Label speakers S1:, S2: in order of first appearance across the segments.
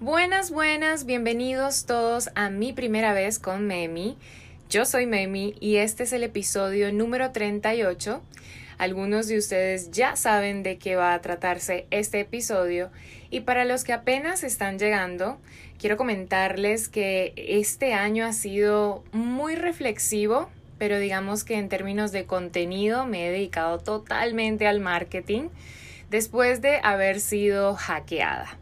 S1: Buenas, buenas, bienvenidos todos a mi primera vez con Memi. Yo soy Memi y este es el episodio número 38. Algunos de ustedes ya saben de qué va a tratarse este episodio y para los que apenas están llegando, quiero comentarles que este año ha sido muy reflexivo, pero digamos que en términos de contenido me he dedicado totalmente al marketing después de haber sido hackeada.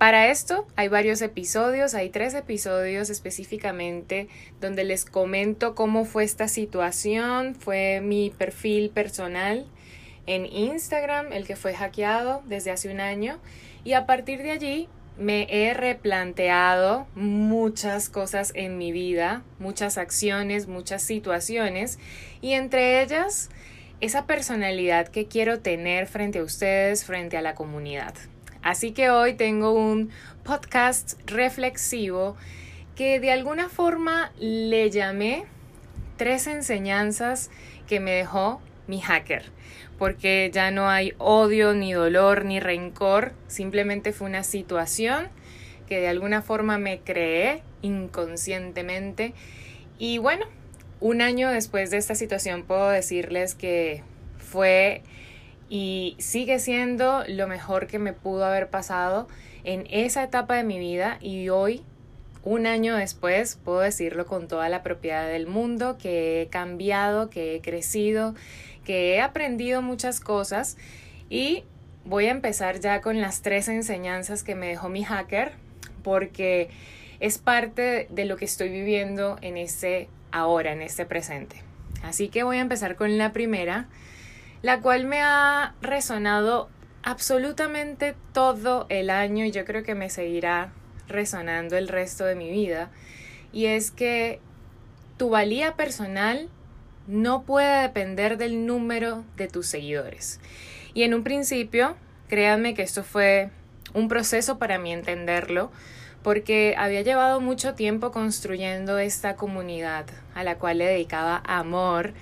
S1: Para esto hay varios episodios, hay tres episodios específicamente donde les comento cómo fue esta situación, fue mi perfil personal en Instagram, el que fue hackeado desde hace un año, y a partir de allí me he replanteado muchas cosas en mi vida, muchas acciones, muchas situaciones, y entre ellas esa personalidad que quiero tener frente a ustedes, frente a la comunidad. Así que hoy tengo un podcast reflexivo que de alguna forma le llamé tres enseñanzas que me dejó mi hacker, porque ya no hay odio, ni dolor, ni rencor, simplemente fue una situación que de alguna forma me creé inconscientemente. Y bueno, un año después de esta situación puedo decirles que fue y sigue siendo lo mejor que me pudo haber pasado en esa etapa de mi vida y hoy, un año después, puedo decirlo con toda la propiedad del mundo, que he cambiado, que he crecido, que he aprendido muchas cosas y voy a empezar ya con las tres enseñanzas que me dejó mi hacker porque es parte de lo que estoy viviendo en este ahora, en este presente. Así que voy a empezar con la primera la cual me ha resonado absolutamente todo el año y yo creo que me seguirá resonando el resto de mi vida. Y es que tu valía personal no puede depender del número de tus seguidores. Y en un principio, créanme que esto fue un proceso para mí entenderlo, porque había llevado mucho tiempo construyendo esta comunidad a la cual le dedicaba amor,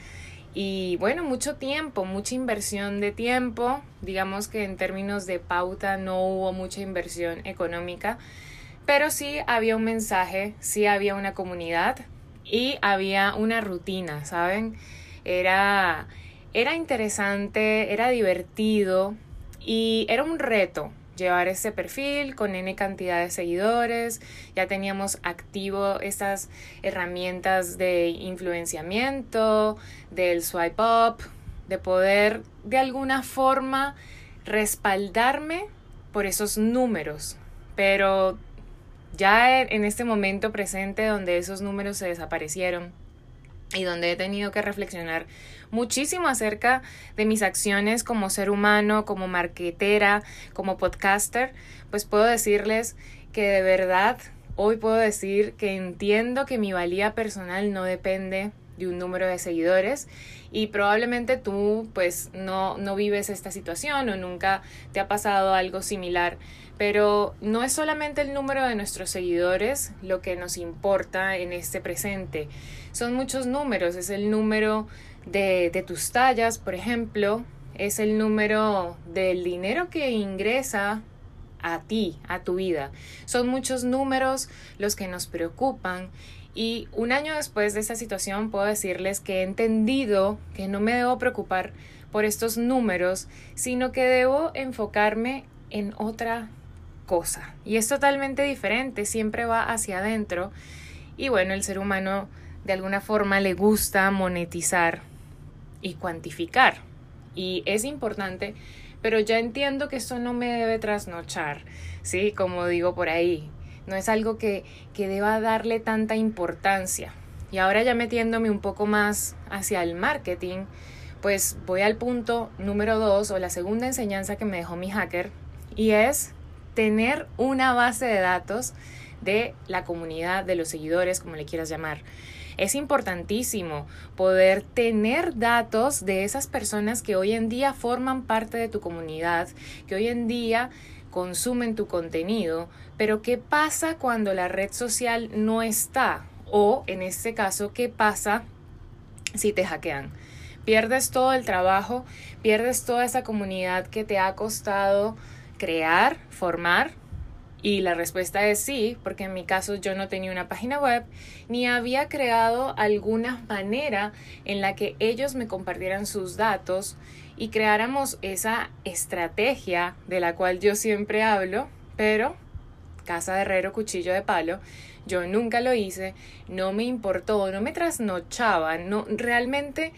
S1: y bueno, mucho tiempo, mucha inversión de tiempo. Digamos que en términos de pauta no hubo mucha inversión económica, pero sí había un mensaje, sí había una comunidad y había una rutina, ¿saben? Era, era interesante, era divertido y era un reto llevar ese perfil con N cantidad de seguidores, ya teníamos activo estas herramientas de influenciamiento, del swipe up, de poder de alguna forma respaldarme por esos números, pero ya en este momento presente donde esos números se desaparecieron y donde he tenido que reflexionar muchísimo acerca de mis acciones como ser humano, como marketera, como podcaster, pues puedo decirles que de verdad hoy puedo decir que entiendo que mi valía personal no depende de un número de seguidores y probablemente tú pues no, no vives esta situación o nunca te ha pasado algo similar pero no es solamente el número de nuestros seguidores lo que nos importa en este presente. Son muchos números. Es el número de, tus tallas, por ejemplo. Es el número del dinero que ingresa a ti, a tu vida. Son muchos números los que nos preocupan y un año después de esa situación puedo decirles que he entendido que no me debo preocupar por estos números, sino que debo enfocarme en otra cosa. Y es totalmente diferente, siempre va hacia adentro. Y bueno, el ser humano de alguna forma le gusta monetizar y cuantificar. Y es importante, pero ya entiendo que esto no me debe trasnochar, ¿sí? Como digo por ahí, no es algo que, que deba darle tanta importancia. Y ahora ya metiéndome un poco más hacia el marketing, pues voy al punto número dos o la segunda enseñanza que me dejó mi hacker y es tener una base de datos de la comunidad, de los seguidores, como le quieras llamar. Es importantísimo poder tener datos de esas personas que hoy en día forman parte de tu comunidad, que hoy en día consumen tu contenido, pero ¿qué pasa cuando la red social no está? O, en este caso, ¿qué pasa si te hackean? Pierdes todo el trabajo, pierdes toda esa comunidad que te ha costado crear, formar Y la respuesta es sí, porque en mi caso yo no tenía una página web ni había creado alguna manera en la que ellos me compartieran sus datos y creáramos esa estrategia de la cual yo siempre hablo, pero casa de herrero, cuchillo de palo, yo nunca lo hice, no me importó, no me trasnochaba, no realmente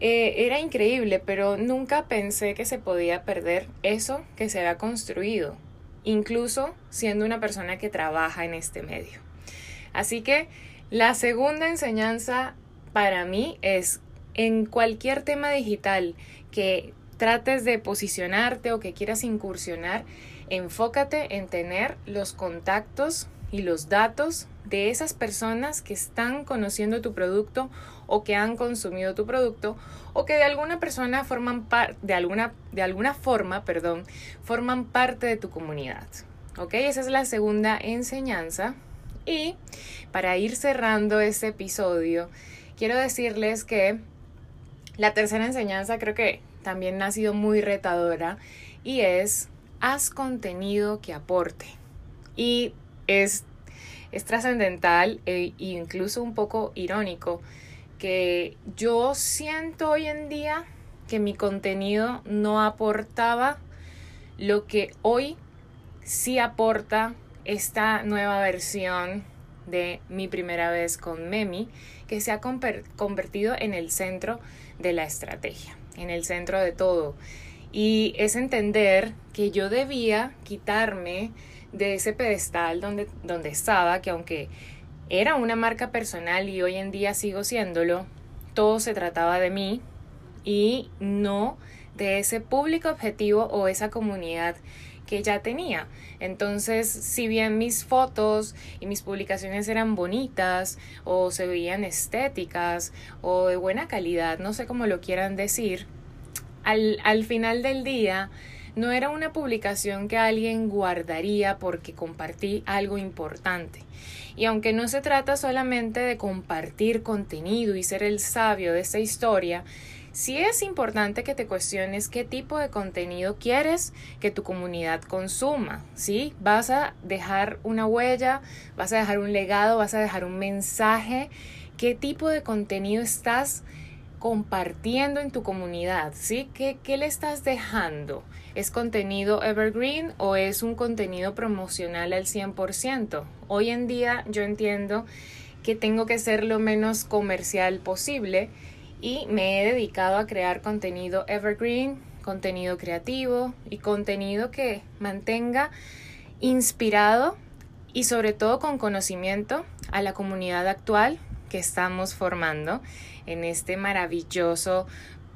S1: eh, era increíble, pero nunca pensé que se podía perder eso que se había construido incluso siendo una persona que trabaja en este medio. Así que la segunda enseñanza para mí es en cualquier tema digital que trates de posicionarte o que quieras incursionar, enfócate en tener los contactos y los datos de esas personas que están conociendo tu producto o que han consumido tu producto o que de alguna persona forman de alguna de alguna forma, perdón, forman parte de tu comunidad. ¿Ok? Esa es la segunda enseñanza. Y para ir cerrando este episodio, quiero decirles que la tercera enseñanza creo que también ha sido muy retadora y es haz contenido que aporte. Y es, es trascendental e incluso un poco irónico que yo siento hoy en día que mi contenido no aportaba lo que hoy sí aporta esta nueva versión de mi primera vez con Memi, que se ha convertido en el centro de la estrategia, en el centro de todo. Y es entender que yo debía quitarme de ese pedestal donde, donde estaba, que aunque era una marca personal y hoy en día sigo siéndolo, todo se trataba de mí y no de ese público objetivo o esa comunidad que ya tenía. Entonces, si bien mis fotos y mis publicaciones eran bonitas o se veían estéticas o de buena calidad, no sé cómo lo quieran decir, al, al final del día no era una publicación que alguien guardaría porque compartí algo importante. Y aunque no se trata solamente de compartir contenido y ser el sabio de esa historia, sí es importante que te cuestiones qué tipo de contenido quieres que tu comunidad consuma, ¿sí? Vas a dejar una huella, vas a dejar un legado, vas a dejar un mensaje, qué tipo de contenido estás compartiendo en tu comunidad, ¿sí? ¿Qué, qué le estás dejando? ¿Es contenido evergreen o es un contenido promocional al 100%? Hoy en día yo entiendo que tengo que ser lo menos comercial posible y me he dedicado a crear contenido evergreen, contenido creativo y contenido que mantenga inspirado y sobre todo con conocimiento a la comunidad actual que estamos formando en este maravilloso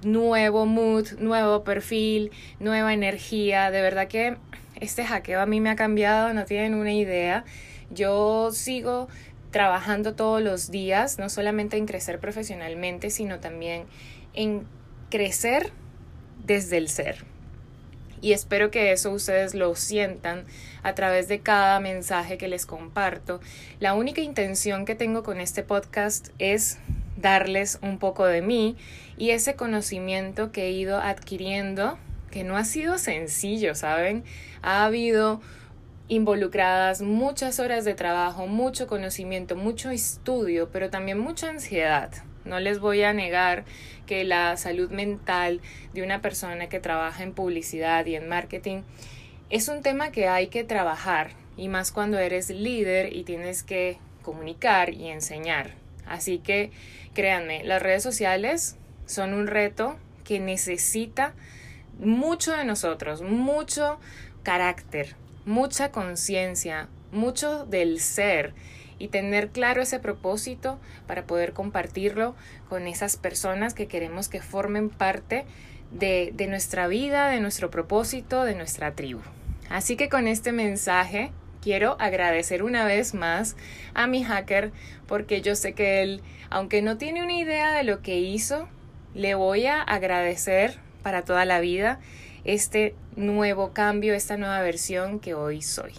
S1: nuevo mood, nuevo perfil, nueva energía. De verdad que este hackeo a mí me ha cambiado, no tienen una idea. Yo sigo trabajando todos los días, no solamente en crecer profesionalmente, sino también en crecer desde el ser. Y espero que eso ustedes lo sientan a través de cada mensaje que les comparto. La única intención que tengo con este podcast es darles un poco de mí y ese conocimiento que he ido adquiriendo, que no ha sido sencillo, ¿saben? Ha habido involucradas muchas horas de trabajo, mucho conocimiento, mucho estudio, pero también mucha ansiedad. No les voy a negar que la salud mental de una persona que trabaja en publicidad y en marketing es un tema que hay que trabajar, y más cuando eres líder y tienes que comunicar y enseñar. Así que créanme, las redes sociales son un reto que necesita mucho de nosotros, mucho carácter, mucha conciencia, mucho del ser y tener claro ese propósito para poder compartirlo con esas personas que queremos que formen parte de, nuestra vida, de nuestro propósito, de nuestra tribu. Así que con este mensaje quiero agradecer una vez más a mi hacker porque yo sé que él, aunque no tiene una idea de lo que hizo, le voy a agradecer para toda la vida este nuevo cambio, esta nueva versión que hoy soy.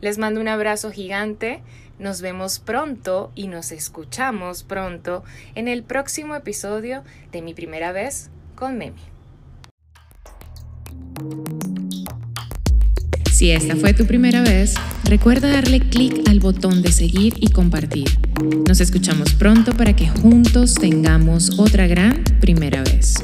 S1: Les mando un abrazo gigante, nos vemos pronto y nos escuchamos pronto en el próximo episodio de mi primera vez con Memi. Si esta fue tu primera vez, recuerda darle clic al botón de seguir y compartir. Nos escuchamos pronto para que juntos tengamos otra gran primera vez.